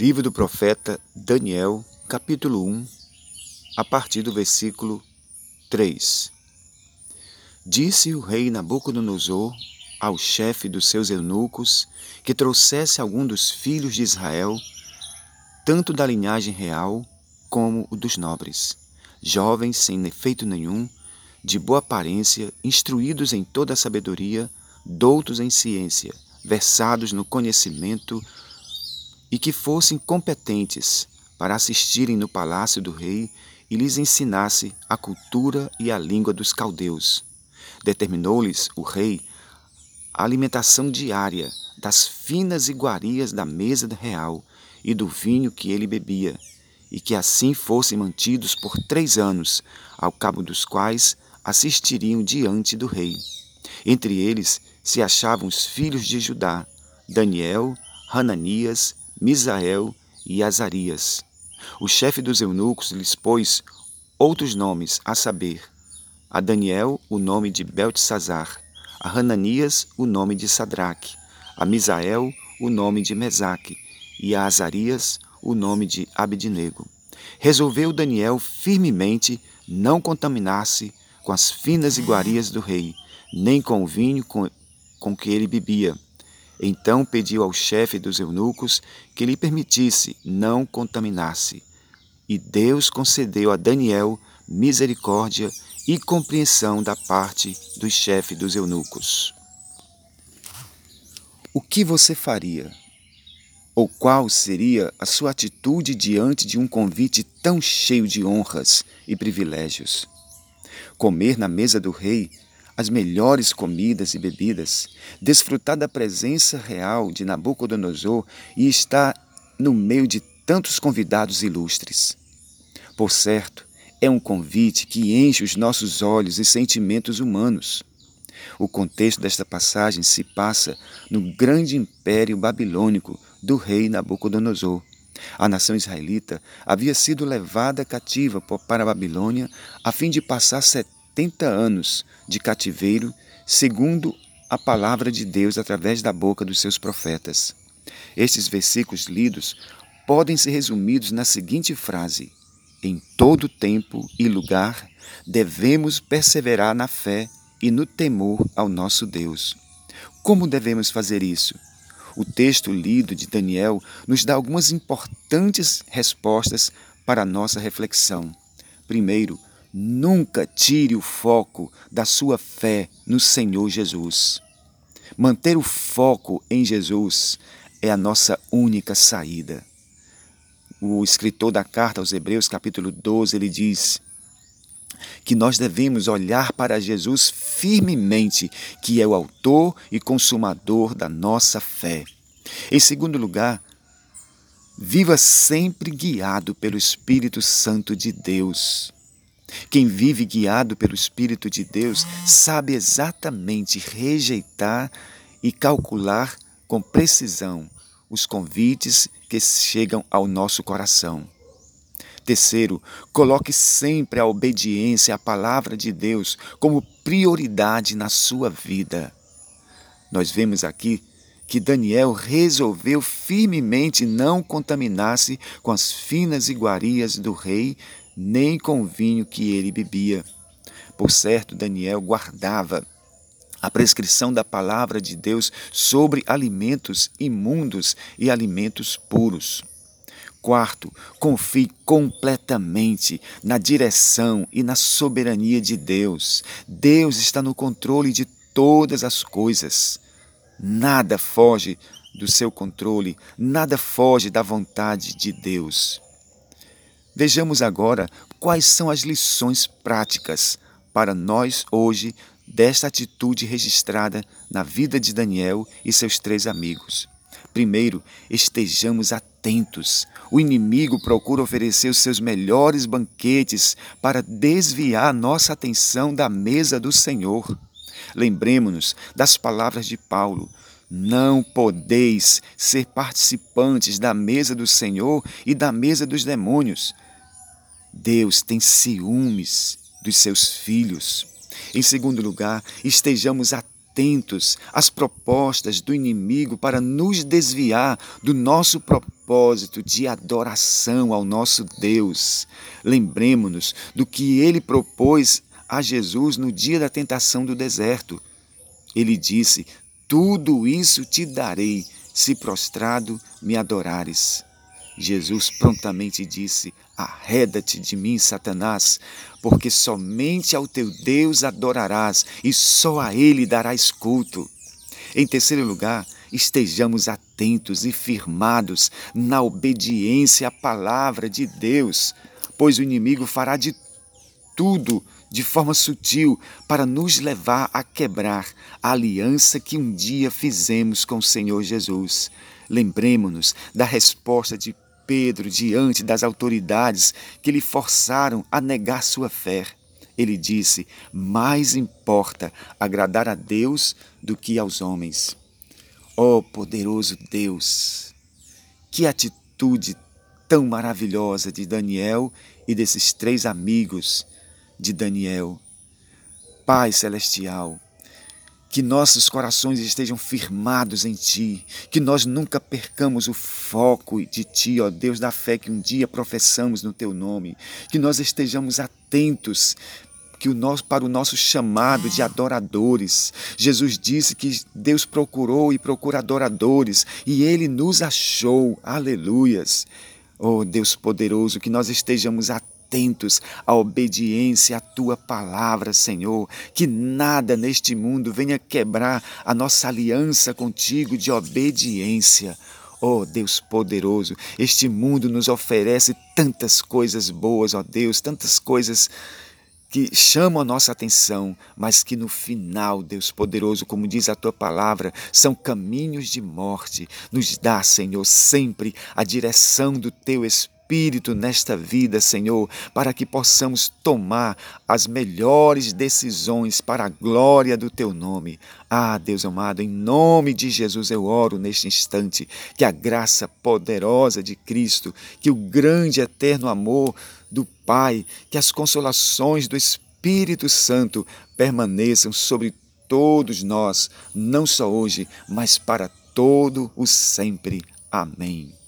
Livro do profeta Daniel, capítulo 1, a partir do versículo 3. Disse o rei Nabucodonosor ao chefe dos seus eunucos que trouxesse algum dos filhos de Israel, tanto da linhagem real como o dos nobres, jovens sem efeito nenhum, de boa aparência, instruídos em toda a sabedoria, doutos em ciência, versados no conhecimento e que fossem competentes para assistirem no palácio do rei e lhes ensinasse a cultura e a língua dos caldeus. Determinou-lhes o rei a alimentação diária das finas iguarias da mesa real e do vinho que ele bebia, e que assim fossem mantidos por três anos, ao cabo dos quais assistiriam diante do rei. Entre eles se achavam os filhos de Judá, Daniel, Hananias, Misael e Azarias. O chefe dos eunucos lhes pôs outros nomes, a saber, a Daniel o nome de Beltesazar, a Hananias o nome de Sadraque, a Misael o nome de Mesaque e a Azarias o nome de Abednego. Resolveu Daniel firmemente não contaminar-se com as finas iguarias do rei, nem com o vinho com, com que ele bebia então pediu ao chefe dos eunucos que lhe permitisse não contaminar-se. E Deus concedeu a Daniel misericórdia e compreensão da parte do chefe dos eunucos. O que você faria? Ou qual seria a sua atitude diante de um convite tão cheio de honras e privilégios? Comer na mesa do rei as melhores comidas e bebidas, desfrutar da presença real de Nabucodonosor e estar no meio de tantos convidados ilustres. Por certo, é um convite que enche os nossos olhos e sentimentos humanos. O contexto desta passagem se passa no grande império babilônico do rei Nabucodonosor. A nação israelita havia sido levada cativa para a Babilônia a fim de passar 70 anos de cativeiro, segundo a palavra de Deus através da boca dos seus profetas. Estes versículos lidos podem ser resumidos na seguinte frase: Em todo tempo e lugar devemos perseverar na fé e no temor ao nosso Deus. Como devemos fazer isso? O texto lido de Daniel nos dá algumas importantes respostas para a nossa reflexão. Primeiro, Nunca tire o foco da sua fé no Senhor Jesus. Manter o foco em Jesus é a nossa única saída. O escritor da carta aos Hebreus, capítulo 12, ele diz que nós devemos olhar para Jesus firmemente, que é o autor e consumador da nossa fé. Em segundo lugar, viva sempre guiado pelo Espírito Santo de Deus. Quem vive guiado pelo Espírito de Deus sabe exatamente rejeitar e calcular com precisão os convites que chegam ao nosso coração. Terceiro, coloque sempre a obediência à palavra de Deus como prioridade na sua vida. Nós vemos aqui que Daniel resolveu firmemente não contaminar-se com as finas iguarias do rei nem com o vinho que ele bebia. Por certo, Daniel guardava a prescrição da palavra de Deus sobre alimentos imundos e alimentos puros. Quarto, confie completamente na direção e na soberania de Deus. Deus está no controle de todas as coisas. Nada foge do seu controle, nada foge da vontade de Deus. Vejamos agora quais são as lições práticas para nós hoje desta atitude registrada na vida de Daniel e seus três amigos. Primeiro, estejamos atentos. O inimigo procura oferecer os seus melhores banquetes para desviar nossa atenção da mesa do Senhor. Lembremos-nos das palavras de Paulo: Não podeis ser participantes da mesa do Senhor e da mesa dos demônios. Deus tem ciúmes dos seus filhos. Em segundo lugar, estejamos atentos às propostas do inimigo para nos desviar do nosso propósito de adoração ao nosso Deus. Lembremos-nos do que ele propôs a Jesus no dia da tentação do deserto. Ele disse: Tudo isso te darei se prostrado me adorares. Jesus prontamente disse: Arreda-te de mim, Satanás, porque somente ao teu Deus adorarás e só a ele darás culto. Em terceiro lugar, estejamos atentos e firmados na obediência à palavra de Deus, pois o inimigo fará de tudo de forma sutil para nos levar a quebrar a aliança que um dia fizemos com o Senhor Jesus. Lembremos-nos da resposta de Pedro diante das autoridades que lhe forçaram a negar sua fé. Ele disse: Mais importa agradar a Deus do que aos homens. Ó oh, poderoso Deus, que atitude tão maravilhosa de Daniel e desses três amigos de Daniel. Pai Celestial, que nossos corações estejam firmados em Ti, que nós nunca percamos o foco de Ti, ó Deus da fé que um dia professamos no Teu nome, que nós estejamos atentos que o nosso, para o nosso chamado de adoradores. Jesus disse que Deus procurou e procura adoradores e ele nos achou. Aleluias. Oh Deus poderoso, que nós estejamos atentos à obediência à tua palavra, Senhor. Que nada neste mundo venha quebrar a nossa aliança contigo de obediência. Oh Deus poderoso, este mundo nos oferece tantas coisas boas, ó oh Deus, tantas coisas que chamam a nossa atenção, mas que no final, Deus poderoso, como diz a tua palavra, são caminhos de morte. Nos dá, Senhor, sempre a direção do teu Espírito nesta vida, Senhor, para que possamos tomar as melhores decisões para a glória do teu nome. Ah, Deus amado, em nome de Jesus eu oro neste instante que a graça poderosa de Cristo, que o grande eterno amor do Pai, que as consolações do Espírito Santo permaneçam sobre todos nós, não só hoje, mas para todo o sempre. Amém.